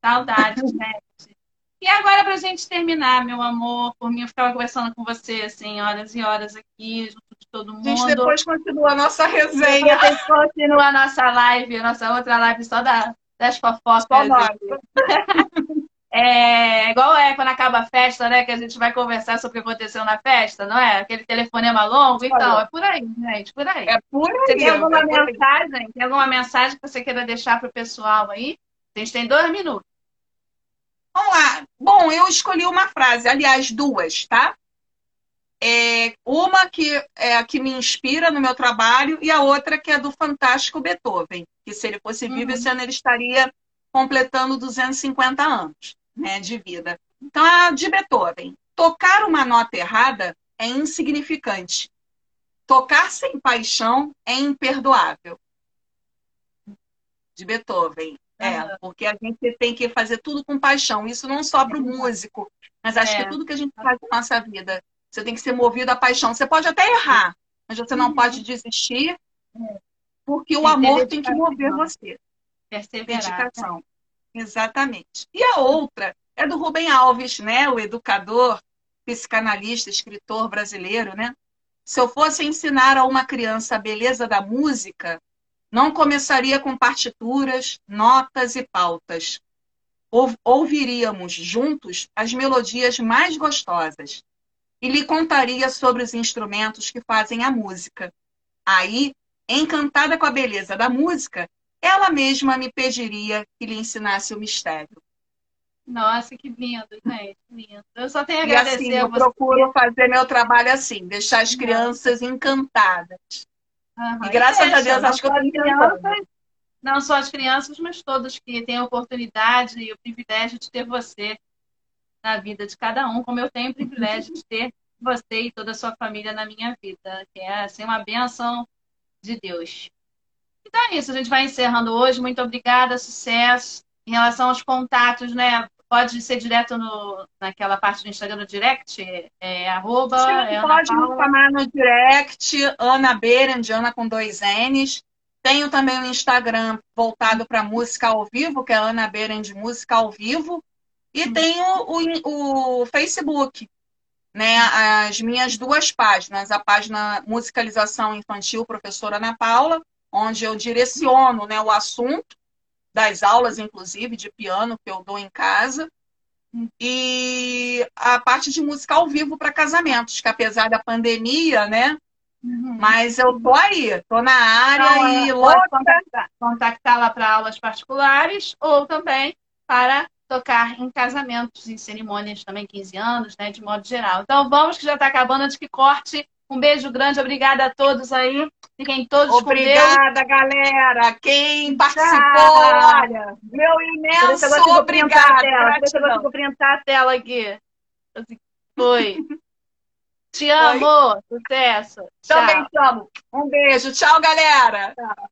S1: Saudades, gente. E agora, para a gente terminar, meu amor, por mim, eu ficava conversando com você, assim, horas e horas aqui, junto de todo mundo. A gente
S2: depois continua a nossa resenha.
S1: Depois continua a nossa live, a nossa outra live só da, das fofocas. Só. É igual é quando acaba a festa, né? Que a gente vai conversar sobre o que aconteceu na festa, não é? Aquele telefonema longo. Então, é por aí, gente, por aí.
S2: É por aí.
S1: Você tem alguma é mensagem? Tem alguma mensagem que você queira deixar para o pessoal aí? A gente tem dois minutos.
S2: Vamos lá. Bom, eu escolhi uma frase, aliás, duas, tá? É, uma que é a que me inspira no meu trabalho e a outra que é do fantástico Beethoven, que se ele fosse vivo, uhum. esse ano ele estaria completando 250 anos né, de vida. Então, a de Beethoven. Tocar uma nota errada é insignificante. Tocar sem paixão é imperdoável. De Beethoven. É, porque a gente tem que fazer tudo com paixão. Isso não só para o músico, mas acho é. que tudo que a gente faz na nossa vida, você tem que ser movido à paixão. Você pode até errar, mas você não uhum. pode desistir, porque o amor tem que mover você.
S1: Perseverar. Dedicação.
S2: Exatamente. E a outra é do Rubem Alves, né? O educador, psicanalista, escritor brasileiro, né? Se eu fosse ensinar a uma criança a beleza da música, não começaria com partituras, notas e pautas. Ouviríamos juntos as melodias mais gostosas e lhe contaria sobre os instrumentos que fazem a música. Aí, encantada com a beleza da música, ela mesma me pediria que lhe ensinasse o mistério.
S1: Nossa, que lindo, gente, lindo. Eu só tenho a agradecer
S2: assim, a você. Eu procuro fazer meu trabalho assim, deixar as crianças encantadas. Uhum. E graças e a Deus, acho que eu estou crianças,
S1: Não só as crianças, mas todos que têm a oportunidade e o privilégio de ter você na vida de cada um, como eu tenho o privilégio de ter você e toda a sua família na minha vida, que é assim, uma benção de Deus. Então é isso, a gente vai encerrando hoje. Muito obrigada, sucesso. Em relação aos contatos, né? Pode ser direto no, naquela parte do Instagram no direct? É, arroba, Sim,
S2: é pode me chamar no direct, Ana Berend, Ana com dois N's. Tenho também o um Instagram voltado para música ao vivo, que é Ana Berend Música ao Vivo. E hum. tenho o, o Facebook, né? As minhas duas páginas, a página Musicalização Infantil, professora Ana Paula, onde eu direciono né, o assunto, das aulas, inclusive, de piano que eu dou em casa. E a parte de música ao vivo para casamentos, que apesar da pandemia, né? Uhum. Mas eu tô aí, tô na área então, e
S1: louca. Contactar, contactar lá para aulas particulares ou também para tocar em casamentos, em cerimônias também, 15 anos, né? De modo geral. Então vamos que já está acabando antes que corte um beijo grande, obrigada a todos aí. Fiquem todos
S2: Obrigada, galera. Quem participou, olha, meu imenso obrigado.
S1: Deixa eu vou printar a tela aqui. Foi. Te amo. Sucesso.
S2: Também te amo. Um beijo. Tchau, galera. Tchau.